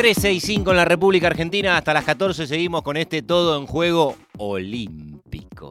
13 y 5 en la República Argentina. Hasta las 14 seguimos con este todo en juego olímpico.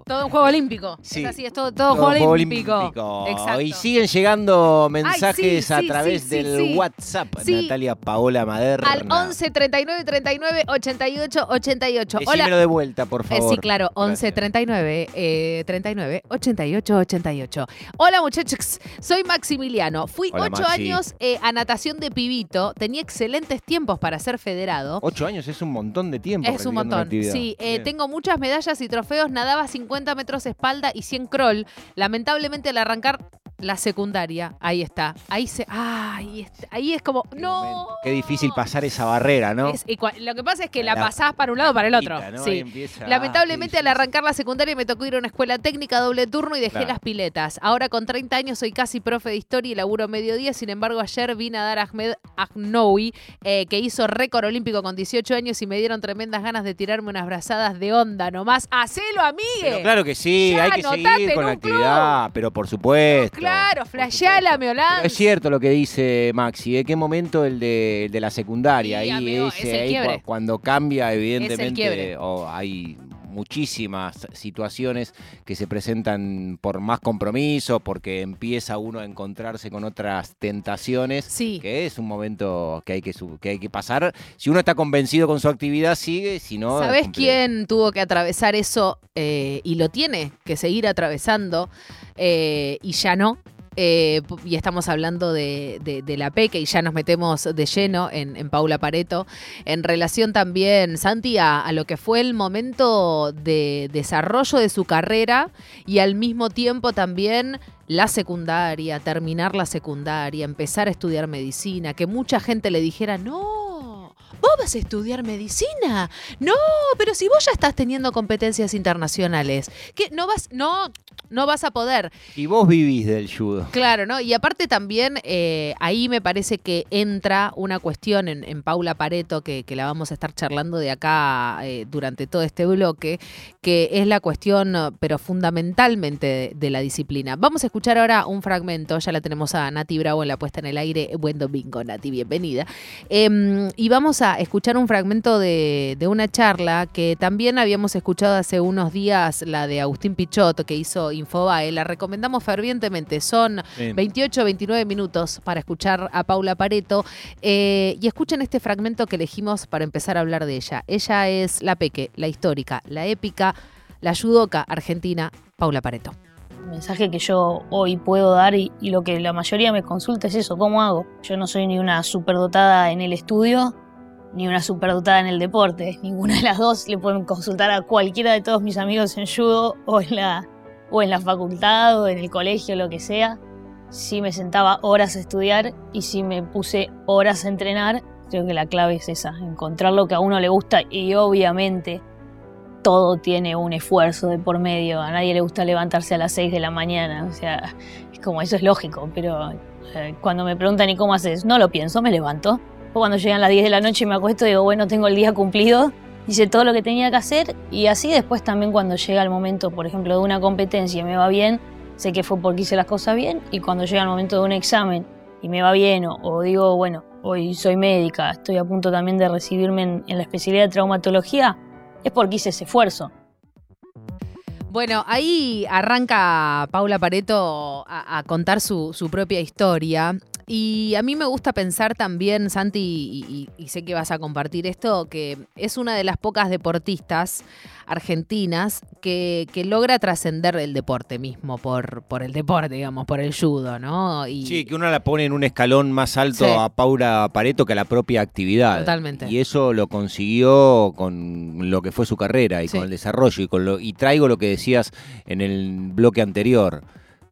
Todo un juego olímpico. Sí. Es así, es todo, todo, juego olímpico. olímpico. Exacto. Y siguen llegando mensajes sí, a través sí, del. WhatsApp. Natalia Paola Maderna. Al 11 39 39 88 88. Decímelo Hola. de vuelta, por Eh, favor. sí, claro, 11 Gracias. 39 eh, 39 88 88. Hola muchachos, soy Maximiliano. Fui Hola, 8 Maxi. años eh, a natación de pibito. Tenía excelentes tiempos para ser federado. Ocho años es un montón de tiempo. Es un montón. Sí, eh, tengo muchas medallas y trofeos. Nadaba 50 metros espalda y 100 crawl. Lamentablemente al arrancar la secundaria, ahí está. Ahí se. Es- ahí es como. Qué No. momento. Qué difícil pasar esa barrera, ¿no? Es- lo que pasa es que la, La pasás para un lado o para el otro. Sí. Ahí empieza- Lamentablemente ah, al qué arrancar la secundaria me tocó ir a una escuela técnica doble turno y dejé Claro. las piletas. Ahora con 30 años soy casi profe de historia y laburo mediodía. Sin embargo, ayer vine a dar a Ahmed Agnoui, eh, que hizo récord olímpico con 18 años y me dieron tremendas ganas de tirarme unas brazadas de onda nomás. ¡Hacelo, amigue! Pero claro que sí, Ya, hay que seguir con la club. actividad, pero por supuesto. Claro, flasheala, supuesto. Meolán. Pero es cierto lo que dice Maxi, ¿de qué momento el de, el de la secundaria? Sí, ahí amigo, ese- es el ahí cuando cambia, evidentemente, o hay muchísimas situaciones que se presentan por más compromiso, porque empieza uno a encontrarse con otras tentaciones, Sí. que es un momento que hay que, que hay que pasar. Si uno está convencido con su actividad, sigue, si no... es ¿Sabés complejo. quién tuvo que atravesar eso eh, y lo tiene que seguir atravesando eh, y ya no? Eh, y estamos hablando de, la PEC y ya nos metemos de lleno en, en Paula Pareto, en relación también, Santi, a, a lo que fue el momento de desarrollo de su carrera y al mismo tiempo también la secundaria, terminar la secundaria, empezar a estudiar medicina, que mucha gente le dijera, no, vos vas a estudiar medicina, no, pero si vos ya estás teniendo competencias internacionales, que no vas, no, no vas a poder. Y vos vivís del judo. Claro, ¿no? Y aparte también eh, ahí me parece que entra una cuestión en, en Paula Pareto, que, que la vamos a estar charlando de acá eh, durante todo este bloque, que es la cuestión, pero fundamentalmente de, de la disciplina. Vamos a escuchar ahora un fragmento, ya la tenemos a Nati Bravo en la puesta en el aire. Buen domingo, Nati, bienvenida. Em, y vamos a escuchar un fragmento de, de una charla que también habíamos escuchado hace unos días, la de Agustín Pichot, que hizo Infobae. La recomendamos fervientemente. Son Sí. 28 29 minutos para escuchar a Paula Pareto. Eh, y escuchen este fragmento que elegimos para empezar a hablar de ella. Ella es la peque, la histórica, la épica, la judoka argentina, Paula Pareto. El mensaje que yo hoy puedo dar y, y lo que la mayoría me consulta es eso, ¿cómo hago? Yo no soy ni una superdotada en el estudio, ni una superdotada en el deporte. Ninguna de las dos le pueden consultar a cualquiera de todos mis amigos en judo o en la, o en la facultad o en el colegio, lo que sea. Sí me sentaba horas a estudiar y sí me puse horas a entrenar. Creo que la clave es esa, encontrar lo que a uno le gusta y obviamente todo tiene un esfuerzo de por medio. A nadie le gusta levantarse a las 6 de la mañana. O sea, como eso es lógico, pero eh, cuando me preguntan ¿y cómo haces? No lo pienso, me levanto. Cuando llegan las 10 de la noche y me acuesto, digo, bueno, tengo el día cumplido, hice todo lo que tenía que hacer y así después también cuando llega el momento, por ejemplo, de una competencia y me va bien, sé que fue porque hice las cosas bien y cuando llega el momento de un examen y me va bien o, digo, bueno, hoy soy médica, estoy a punto también de recibirme en- en la especialidad de traumatología, es porque hice ese esfuerzo. Bueno, ahí arranca Paula Pareto a, a contar su, su propia historia. Y a mí me gusta pensar también, Santi, y, y- y sé que vas a compartir esto, que es una de las pocas deportistas argentinas que, que logra trascender el deporte mismo, por, por el deporte, digamos, por el judo, ¿no? Y, Sí, que uno la pone en un escalón más alto Sí. a Paula Pareto que a la propia actividad. Totalmente. Y eso lo consiguió con lo que fue su carrera y Sí. con el desarrollo. Y, con lo, y traigo lo que decías en el bloque anterior.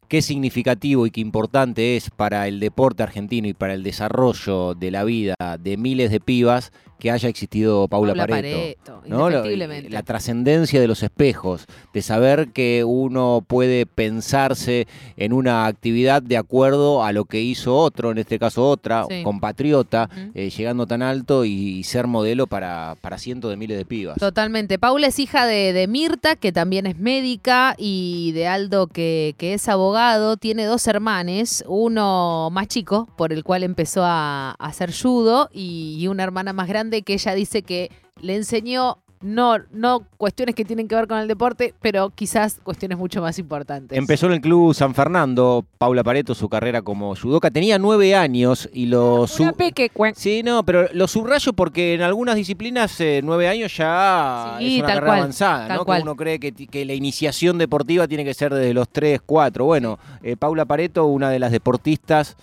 Qué significativo y qué importante es para el deporte argentino y para el desarrollo de la vida de miles de pibas que haya existido Paula, Paula Pareto. Pareto, ¿no? La trascendencia de los espejos, de saber que uno puede pensarse en una actividad de acuerdo a lo que hizo otro, en este caso otra, Sí. compatriota, eh, llegando tan alto y, y ser modelo para, para cientos de miles de pibas. Totalmente. Paula es hija de, de Mirta, que también es médica, y de Aldo, que, que es abogado. abogado, tiene dos hermanes, uno más chico, por el cual empezó a, a hacer judo, y, y una hermana más grande que ella dice que le enseñó no, no cuestiones que tienen que ver con el deporte, pero quizás cuestiones mucho más importantes. Empezó en el Club San Fernando, Paula Pareto, su carrera como judoka. Tenía nueve años y lo... Una peque, Sí, no, pero lo subrayo porque en algunas disciplinas eh, nueve años ya Sí, es una carrera cual, avanzada, ¿no? cual. Que uno cree que, que la iniciación deportiva tiene que ser desde los tres, cuatro. Bueno, eh, Paula Pareto, una de las deportistas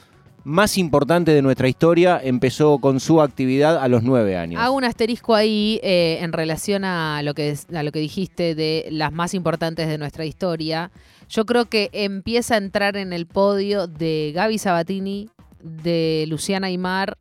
más importantes de nuestra historia, empezó con su actividad a los nueve años. Hago un asterisco ahí eh, en relación a lo, que, a lo que dijiste de las más importantes de nuestra historia. Yo creo que empieza a entrar en el podio de Gaby Sabatini, de Luciana Aymar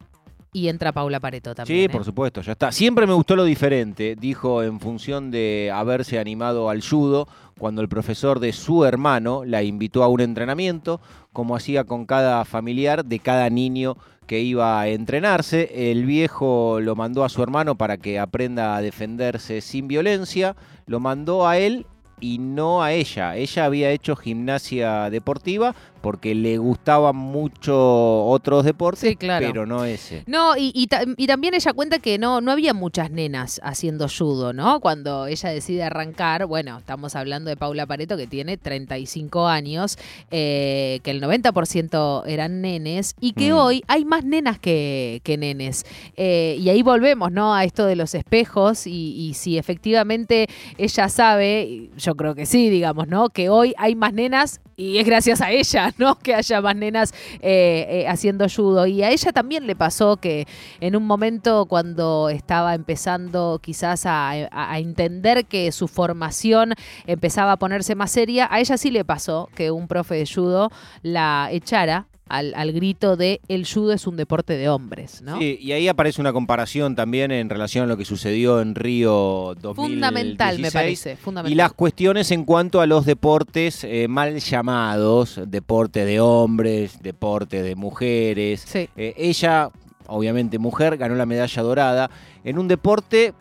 y entra Paula Pareto también. Sí, ¿eh? por supuesto, ya está. Siempre me gustó lo diferente, dijo en función de haberse animado al judo cuando el profesor de su hermano la invitó a un entrenamiento, como hacía con cada familiar de cada niño que iba a entrenarse. El viejo lo mandó a su hermano para que aprenda a defenderse sin violencia, lo mandó a él y no a ella. Ella había hecho gimnasia deportiva porque le gustaban mucho otros deportes, Sí, claro. pero no ese. No, y, y ta- y también ella cuenta que no, no había muchas nenas haciendo judo, ¿no? Cuando ella decide arrancar, bueno, estamos hablando de Paula Pareto que tiene 35 años, eh, que el 90% eran nenes y que Mm. hoy hay más nenas que, que nenes. Eh, y ahí volvemos, ¿no? A esto de los espejos y, y si efectivamente ella sabe, yo creo que sí, digamos, ¿no? Que hoy hay más nenas y es gracias a ella, ¿no? Que haya más nenas eh, eh, haciendo judo. Y a ella también le pasó que en un momento cuando estaba empezando quizás a, entender que su formación empezaba a ponerse más seria, a ella sí le pasó que un profe de judo la echara al, al grito de el judo es un deporte de hombres, ¿no? Sí, y ahí aparece una comparación también en relación a lo que sucedió en Río 2016. Fundamental, me parece. Fundamental. Y las cuestiones en cuanto a los deportes eh, mal llamados, deporte de hombres, deporte de mujeres. Sí. Eh, ella, obviamente mujer, ganó la medalla dorada en un deporte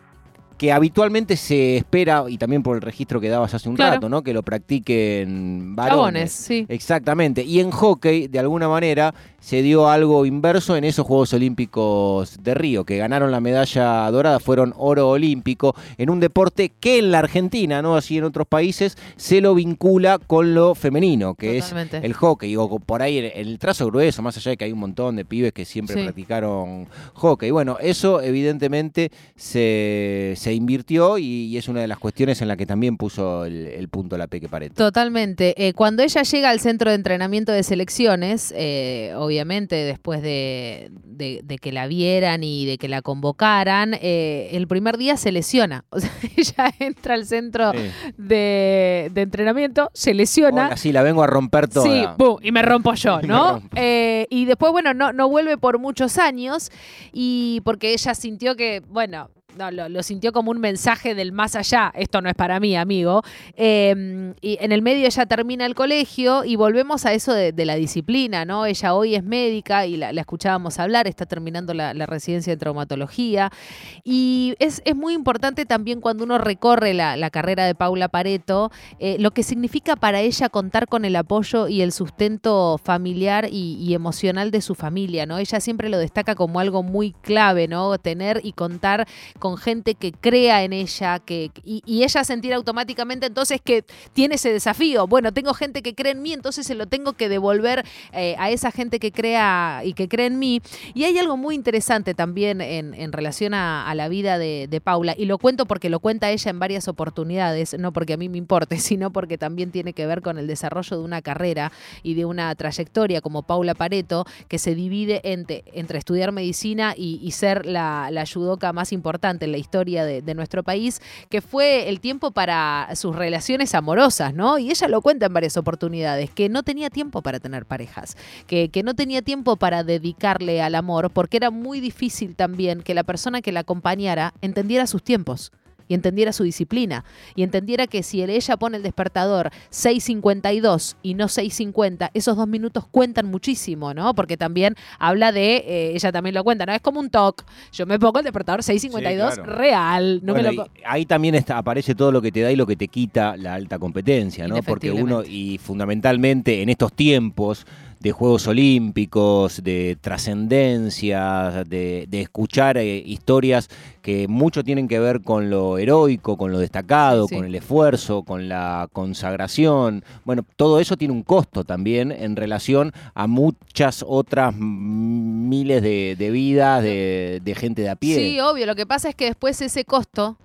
que habitualmente se espera, y también por el registro que dabas hace un Claro. rato, ¿no? Que lo practiquen varones. Chabones, sí. Exactamente. Y en hockey, de alguna manera, se dio algo inverso en esos Juegos Olímpicos de Río, que ganaron la medalla dorada, fueron oro olímpico, en un deporte que en la Argentina, no así en otros países, se lo vincula con lo femenino, que Totalmente. es el hockey. O por ahí en el trazo grueso, más allá de que hay un montón de pibes que siempre Sí. practicaron hockey. Bueno, eso evidentemente se, se invirtió y, y es una de las cuestiones en la que también puso el, el punto la Peque Pareto. Totalmente. Eh, cuando ella llega al centro de entrenamiento de selecciones, eh, obviamente después de, de- de que la vieran y de que la convocaran, eh, el primer día se lesiona. O sea, ella entra al centro Sí. de, de entrenamiento, se lesiona. Hola, sí, la vengo a romper toda. Sí, pum, y me rompo yo, ¿no? rompo. Eh, y después, bueno, no, no vuelve por muchos años y porque ella sintió que, bueno, no, lo, sintió como un mensaje del más allá, esto no es para mí, amigo. Eh, y en el medio ella termina el colegio y volvemos a eso de, de la disciplina, ¿no? Ella hoy es médica y la, escuchábamos hablar, está terminando la, la residencia de traumatología. Y es, es muy importante también cuando uno recorre la, la carrera de Paula Pareto, eh, lo que significa para ella contar con el apoyo y el sustento familiar y, y emocional de su familia, ¿no? Ella siempre lo destaca como algo muy clave, ¿no? Tener y contar con gente que crea en ella, que, y, ella sentir automáticamente entonces que tiene ese desafío. Bueno, tengo gente que cree en mí, entonces se lo tengo que devolver eh, a esa gente que crea y que cree en mí. Y hay algo muy interesante también en, en relación a, a la vida de, Paula, y lo cuento porque lo cuenta ella en varias oportunidades, no porque a mí me importe, sino porque también tiene que ver con el desarrollo de una carrera y de una trayectoria como Paula Pareto, que se divide entre, entre estudiar medicina y, y ser la, la judoka más importante en la historia de, de nuestro país, que fue el tiempo para sus relaciones amorosas, ¿no? Y ella lo cuenta en varias oportunidades, que no tenía tiempo para tener parejas, que, que no tenía tiempo para dedicarle al amor, porque era muy difícil también que la persona que la acompañara entendiera sus tiempos y entendiera su disciplina y entendiera que si ella pone el despertador 6.52 y no 6.50, esos dos minutos cuentan muchísimo, ¿no? Porque también habla de, eh, ella también lo cuenta, ¿no? Es como un talk. Yo me pongo el despertador 6.52 Sí, claro. real. No Bueno, me lo... ahí también está- aparece todo lo que te da y lo que te quita la alta competencia, ¿no? Porque uno, y fundamentalmente en estos tiempos de Juegos Olímpicos, de trascendencia, de, de escuchar eh, historias que mucho tienen que ver con lo heroico, con lo destacado, Sí, con el esfuerzo, con la consagración. Bueno, todo eso tiene un costo también en relación a muchas otras miles de, de vidas de, de gente de a pie. Sí, obvio. Lo que pasa es que después ese costo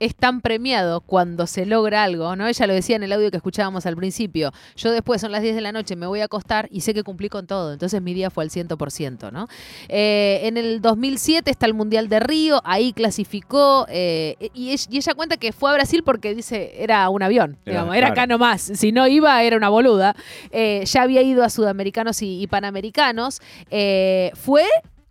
es tan premiado cuando se logra algo, ¿no? Ella lo decía en el audio que escuchábamos al principio. Yo después son las 10 de la noche, me voy a acostar y sé que cumplí con todo. Entonces mi día fue al 100%, ¿no? Eh, en el 2007 está el Mundial de Río, ahí clasificó eh, y, ella, cuenta que fue a Brasil porque dice, era un avión, Era, digamos, era claro. acá nomás. Si no iba, era una boluda. Eh, ya había ido a Sudamericanos y, y Panamericanos. Fue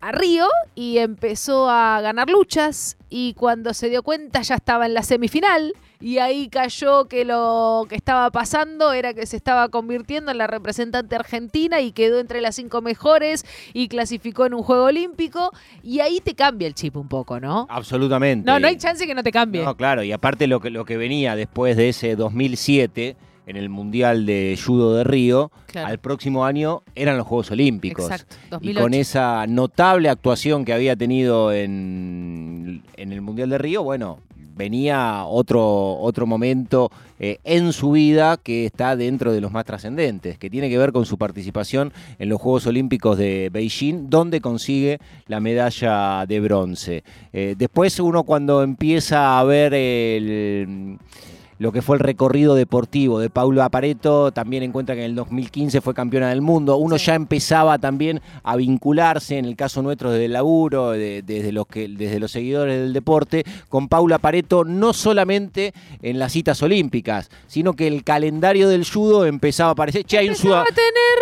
a Río y empezó a ganar luchas y cuando se dio cuenta ya estaba en la semifinal y ahí cayó que lo que estaba pasando era que se estaba convirtiendo en la representante argentina y quedó entre las cinco mejores y clasificó en un juego olímpico y ahí te cambia el chip un poco, ¿no? Absolutamente. No, no hay chance que no te cambie. No, claro, y aparte lo que, lo que venía después de ese 2007 en el Mundial de Judo de Río, Claro. al próximo año eran los Juegos Olímpicos. Exacto, Y 2008. con esa notable actuación que había tenido en, en el Mundial de Río, bueno, venía otro, otro momento eh, en su vida que está dentro de los más trascendentes, que tiene que ver con su participación en los Juegos Olímpicos de Beijing, donde consigue la medalla de bronce. Eh, después uno cuando empieza a ver el lo que fue el recorrido deportivo de Paulo Apareto, también encuentra que en el 2015 fue campeona del mundo. Uno Sí. ya empezaba también a vincularse, en el caso nuestro desde el laburo, de- desde, los que, desde los seguidores del deporte, con Paula Pareto, no solamente en las citas olímpicas, sino que el calendario del judo empezaba a aparecer. Che, hay un, tener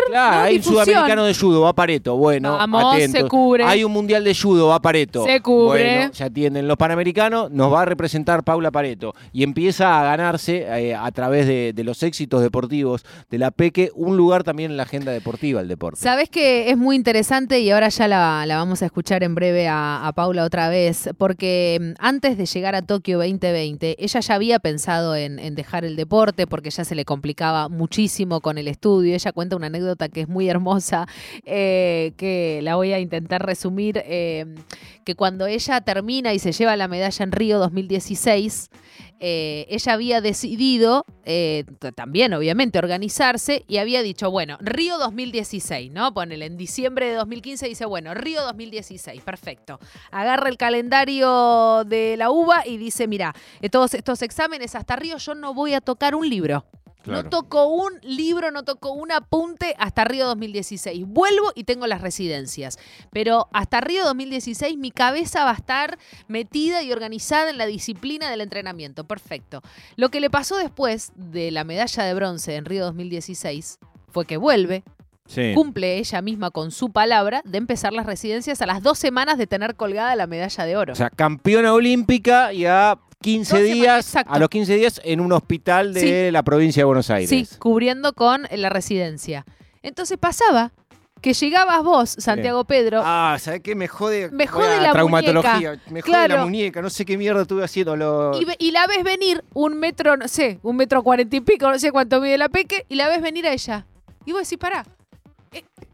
Claro, ¿no? hay un difusión. sudamericano de judo, va Pareto. Bueno, Vamos, se cubre. Hay un mundial de judo, va Pareto. Se cubre. Bueno, ya atienden los panamericanos, nos va a representar Paula Pareto. Y empieza a eh, a través de, los éxitos deportivos de la Peque un lugar también en la agenda deportiva, el deporte. Sabes que es muy interesante y ahora ya la, vamos a escuchar en breve a, Paula otra vez, porque mm, antes de llegar a Tokio 2020, ella ya había pensado en, en dejar el deporte porque ya se le complicaba muchísimo con el estudio. Ella cuenta una anécdota que es muy hermosa, eh, que la voy a intentar resumir, eh, que cuando ella termina y se lleva la medalla en Río 2016, eh, ella había decidido, eh, también obviamente, organizarse y había dicho, bueno, Río 2016, ¿no? Ponele, en diciembre de 2015 dice, bueno, Río 2016, perfecto. Agarra el calendario de la UBA y dice, mira, eh, todos estos exámenes hasta Río yo no voy a tocar un libro. Claro. No toco un libro, no toco un apunte hasta Río 2016. Vuelvo y tengo las residencias. Pero hasta Río 2016 mi cabeza va a estar metida y organizada en la disciplina del entrenamiento. Perfecto. Lo que le pasó después de la medalla de bronce en Río 2016 fue que vuelve, Sí. cumple ella misma con su palabra de empezar las residencias a las dos semanas de tener colgada la medalla de oro. O sea, campeona olímpica y a 15 Dos semanas, días, a los 15 días en un hospital de Sí. la provincia de Buenos Aires. Sí, cubriendo con la residencia. Entonces pasaba que llegabas vos, Santiago Pedro, Ah, ¿sabes qué? Me jode, Me jode la traumatología. Me jode la muñeca. No sé qué mierda estuve haciendo. Lo... y, y la ves venir un metro, no sé, un metro cuarenta y pico, no sé cuánto mide la peque, y la ves venir a ella. Y vos decís, pará.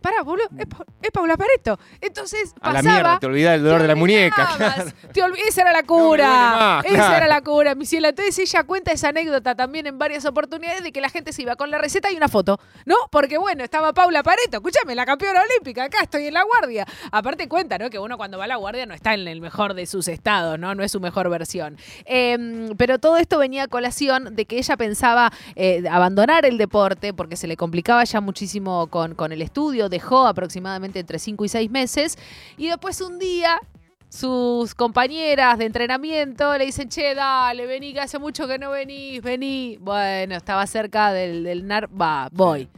Pará, boludo, es, Pa- es Paula Pareto. Entonces a la mierda, te olvidás del dolor de la muñeca. claro. te esa era la No cura. más, esa claro. era la cura, mi cielo. Entonces ella cuenta esa anécdota también en varias oportunidades de que la gente se iba con la receta y una foto. ¿No? Porque bueno, estaba Paula Pareto, escúchame, la campeona olímpica, acá estoy en la guardia. Aparte cuenta, ¿no? Que uno cuando va a la guardia no está en el mejor de sus estados, ¿no? No es su mejor versión. Em, pero todo esto venía a colación de que ella pensaba eh, abandonar el deporte porque se le complicaba ya muchísimo con, con el estudio, dejó aproximadamente entre 5 y 6 meses y después un día sus compañeras de entrenamiento le dicen, che, dale, vení, que hace mucho que no venís, vení. Bueno, estaba cerca del, del NAR, va, voy.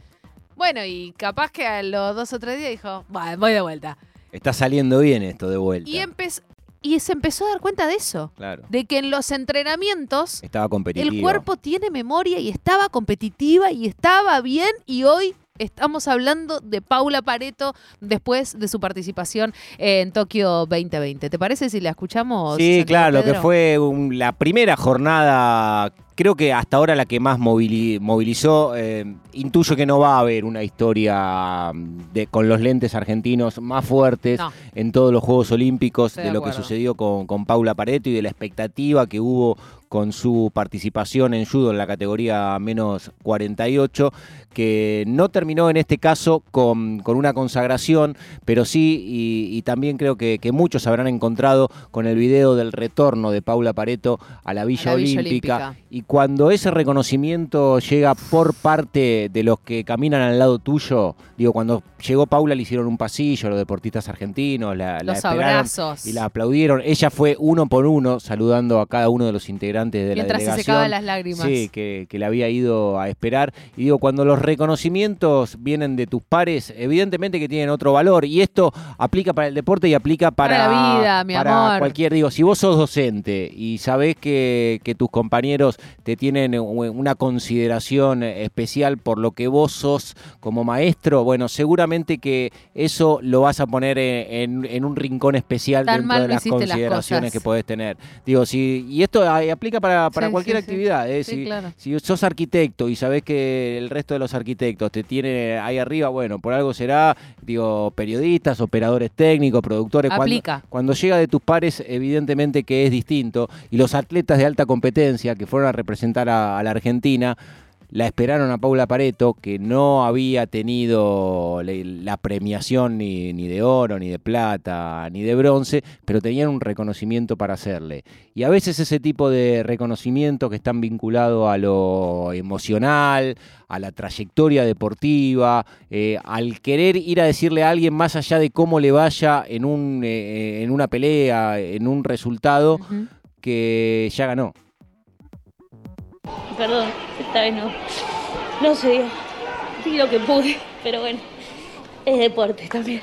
Bueno, y capaz que a los dos o tres días dijo, va, voy de vuelta. Está saliendo bien esto de vuelta. Y empezó. y se empezó a dar cuenta de eso. Claro. De que en los entrenamientos Estaba competitiva. el cuerpo tiene memoria y estaba competitiva y estaba bien y hoy estamos hablando de Paula Pareto después de su participación en Tokio 2020. ¿Te parece si la escuchamos? Sí, Santiago claro, lo que fue un- la primera jornada, creo que hasta ahora la que más movili- movilizó. eh, intuyo que no va a haber una historia mm, de, con los lentes argentinos más fuertes No. en todos los Juegos Olímpicos Estoy de de lo que sucedió con, con Paula Pareto y de la expectativa que hubo con su participación en judo en la categoría menos 48, que no terminó en este caso con, con una consagración, pero sí, y, y también creo que, que muchos habrán encontrado con el video del retorno de Paula Pareto a la Villa, A la Villa Olímpica. Olímpica. Y cuando ese reconocimiento llega por parte de los que caminan al lado tuyo, digo, cuando llegó Paula le hicieron un pasillo los deportistas argentinos, la, la Los abrazos. y la aplaudieron. Ella fue uno por uno saludando a cada uno de los integrantes de Mientras la se delegación. secaban las lágrimas. Sí, que, que le había ido a esperar. Y digo, cuando los reconocimientos vienen de tus pares, evidentemente que tienen otro valor. Y esto aplica para el deporte y aplica para, Para la vida, mi para amor. cualquier. Digo, si vos sos docente y sabés que, que tus compañeros te tienen u- una consideración especial por lo que vos sos como maestro, bueno, seguramente que eso lo vas a poner en, en un rincón especial Tan dentro de las consideraciones que podés tener. Digo, si, y esto ah, aplica para, para Sí, cualquier sí, sí. actividad. ¿eh? Si, claro. si sos arquitecto y sabés que el resto de los arquitectos te tiene ahí arriba, bueno, por algo será, digo, periodistas, operadores técnicos, productores. Cuando, Aplica. cuando llega de tus pares, evidentemente que es distinto. Y los atletas de alta competencia que fueron a representar a, a la Argentina, la esperaron a Paula Pareto, que no había tenido la premiación ni, ni de oro, ni de plata, ni de bronce, pero tenían un reconocimiento para hacerle. Y a veces ese tipo de reconocimientos que están vinculados a lo emocional, a la trayectoria deportiva, eh, al querer ir a decirle a alguien más allá de cómo le vaya en, un, eh, en una pelea, en un resultado, que ya ganó. Perdón, esta vez no. No se dio. Di lo que pude, pero bueno. Es deporte también.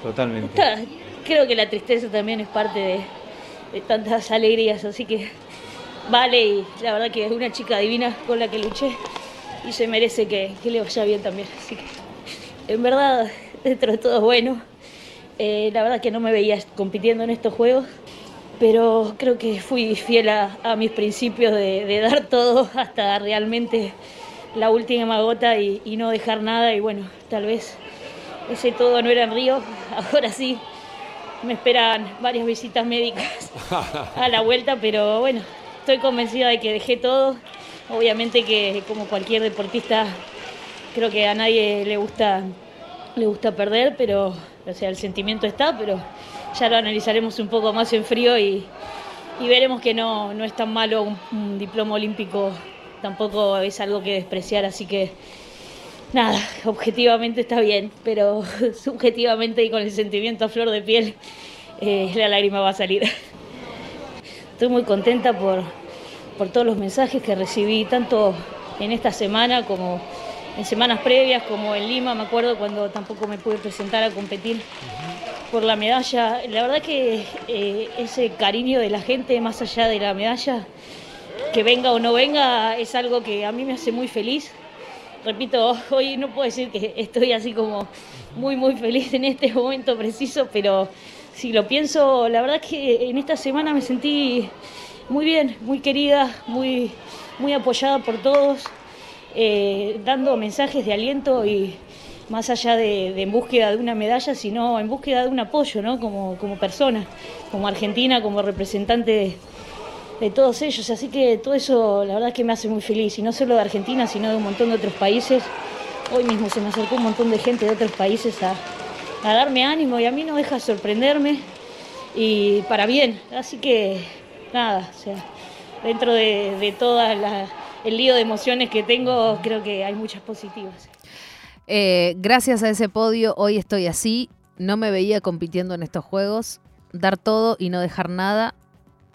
Totalmente. Está- creo que la tristeza también es parte de, de tantas alegrías, así que vale y la verdad que es una chica divina con la que luché y se merece que, que le vaya bien también. Así que en verdad, dentro de todo es bueno. Eh, la verdad que no me veía compitiendo en estos juegos, pero creo que fui fiel a, a mis principios de, de dar todo hasta realmente la última gota y, y no dejar nada y bueno, tal vez ese todo no era en Río, ahora sí me esperan varias visitas médicas a la vuelta, pero bueno, estoy convencida de que dejé todo. Obviamente que como cualquier deportista, creo que a nadie le gusta, le gusta perder, pero o sea, el sentimiento está, pero ya lo analizaremos un poco más en frío y, veremos que no, no es tan malo un, un diploma olímpico, tampoco es algo que despreciar, así que nada, objetivamente está bien, pero subjetivamente y con el sentimiento a flor de piel, eh, la lágrima va a salir. Estoy muy contenta por, por todos los mensajes que recibí, tanto en esta semana como en semanas previas, como en Lima, me acuerdo cuando tampoco me pude presentar a competir por la medalla. La verdad que eh, ese cariño de la gente, más allá de la medalla, que venga o no venga, es algo que a mí me hace muy feliz. Repito, hoy no puedo decir que estoy así como muy, muy feliz en este momento preciso, pero si lo pienso, la verdad que en esta semana me sentí muy bien, muy querida, muy, muy apoyada por todos, eh, dando mensajes de aliento y más allá de, en búsqueda de una medalla, sino en búsqueda de un apoyo, ¿no? Como, como persona, como argentina, como representante de, todos ellos. Así que todo eso, la verdad es que me hace muy feliz, y no solo de Argentina, sino de un montón de otros países. Hoy mismo se me acercó un montón de gente de otros países a, darme ánimo y a mí no deja de sorprenderme y para bien. Así que nada, dentro de, de todo el lío de emociones que tengo, creo que hay muchas positivas. Eh, gracias a ese podio, hoy estoy así. No me veía compitiendo en estos juegos. Dar todo y no dejar nada.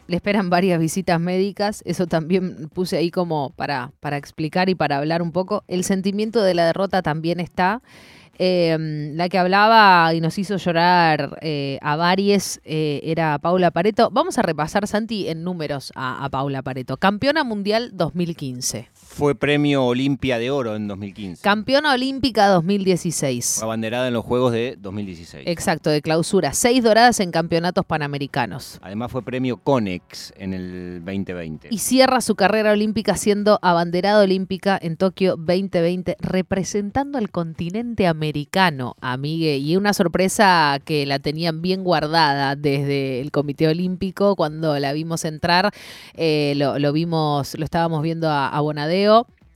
Le esperan varias visitas médicas. Eso también puse ahí como para, para explicar y para hablar un poco. El sentimiento de la derrota también está. Eh, la que hablaba y nos hizo llorar eh, a varios eh, era Paula Pareto. Vamos a repasar, Santi, en números a Paula Pareto. Campeona mundial 2015. Fue premio Olimpia de Oro en 2015. Campeona olímpica 2016. Fue abanderada en los Juegos de 2016. Exacto, de clausura. Seis doradas en campeonatos panamericanos. Además fue premio Conex en el 2020. Y cierra su carrera olímpica siendo abanderada olímpica en Tokio 2020, representando al continente americano, amigue. Y una sorpresa que la tenían bien guardada desde el Comité Olímpico cuando la vimos entrar. eh, lo, lo vimos, lo estábamos viendo a, a Bonadeo.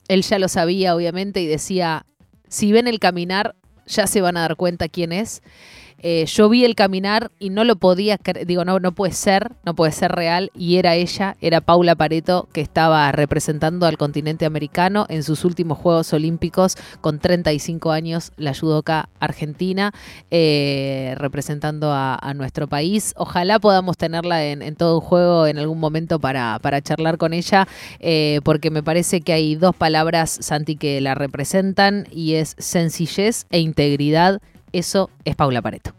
Él ya lo sabía, obviamente, y decía: si ven el caminar, ya se van a dar cuenta quién es. Eh, yo vi el caminar y no lo podía digo, no, no puede ser, no puede ser real, y era ella, era Paula Pareto, que estaba representando al continente americano en sus últimos Juegos Olímpicos con 35 años, la judoka argentina, eh, representando a, nuestro país. Ojalá podamos tenerla en, en todo un juego en algún momento para, para charlar con ella, eh, porque me parece que hay dos palabras, Santi, que la representan, y es sencillez e integridad. Eso es Paula Pareto.